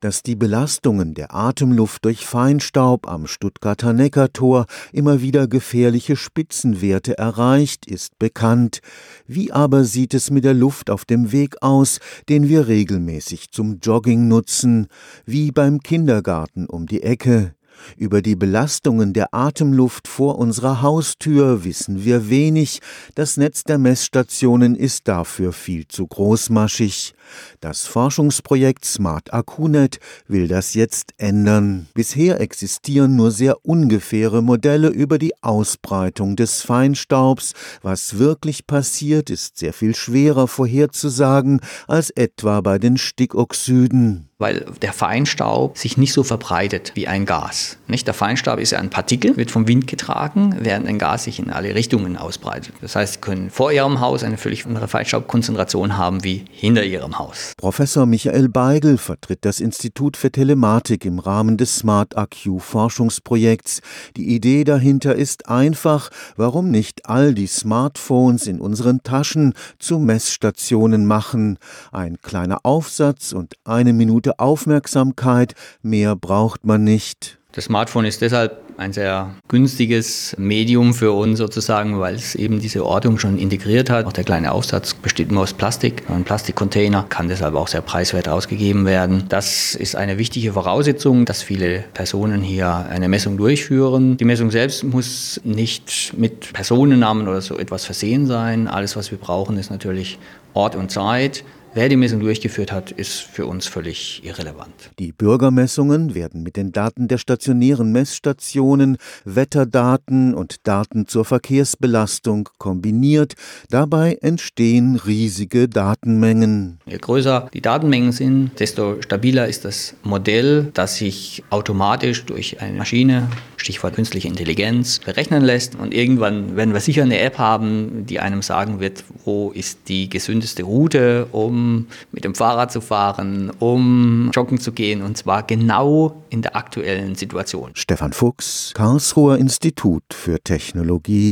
Dass die Belastungen der Atemluft durch Feinstaub am Stuttgarter Neckartor immer wieder gefährliche Spitzenwerte erreicht, ist bekannt. Wie aber sieht es mit der Luft auf dem Weg aus, den wir regelmäßig zum Jogging nutzen, wie beim Kindergarten um die Ecke? Über die Belastungen der Atemluft vor unserer Haustür wissen wir wenig, das Netz der Messstationen ist dafür viel zu großmaschig. Das Forschungsprojekt Smart AkuNet will das jetzt ändern. Bisher existieren nur sehr ungefähre Modelle über die Ausbreitung des Feinstaubs. Was wirklich passiert, ist sehr viel schwerer vorherzusagen als etwa bei den Stickoxiden weil der Feinstaub sich nicht so verbreitet wie ein Gas. Nicht? Der Feinstaub ist ja ein Partikel, wird vom Wind getragen, während ein Gas sich in alle Richtungen ausbreitet. Das heißt, Sie können vor Ihrem Haus eine völlig andere Feinstaubkonzentration haben wie hinter Ihrem Haus. Professor Michael Beigel vertritt das Institut für Telematik im Rahmen des Smart AQ Forschungsprojekts. Die Idee dahinter ist einfach, warum nicht all die Smartphones in unseren Taschen zu Messstationen machen. Ein kleiner Aufsatz und eine Minute gute Aufmerksamkeit, mehr braucht man nicht. Das Smartphone ist deshalb ein sehr günstiges Medium für uns sozusagen, weil es eben diese Ortung schon integriert hat. Auch der kleine Aufsatz besteht nur aus Plastik. Ein Plastikcontainer kann deshalb auch sehr preiswert ausgegeben werden. Das ist eine wichtige Voraussetzung, dass viele Personen hier eine Messung durchführen. Die Messung selbst muss nicht mit Personennamen oder so etwas versehen sein. Alles, was wir brauchen, ist natürlich Ort und Zeit. Wer die Messung durchgeführt hat, ist für uns völlig irrelevant. Die Bürgermessungen werden mit den Daten der stationären Messstationen, Wetterdaten und Daten zur Verkehrsbelastung kombiniert. Dabei entstehen riesige Datenmengen. Je größer die Datenmengen sind, desto stabiler ist das Modell, das sich automatisch durch eine Maschine, Stichwort künstliche Intelligenz, berechnen lässt. Und irgendwann werden wir sicher eine App haben, die einem sagen wird, wo ist die gesündeste Route, um mit dem Fahrrad zu fahren, um joggen zu gehen und zwar genau in der aktuellen Situation. Stefan Fuchs, Karlsruher Institut für Technologie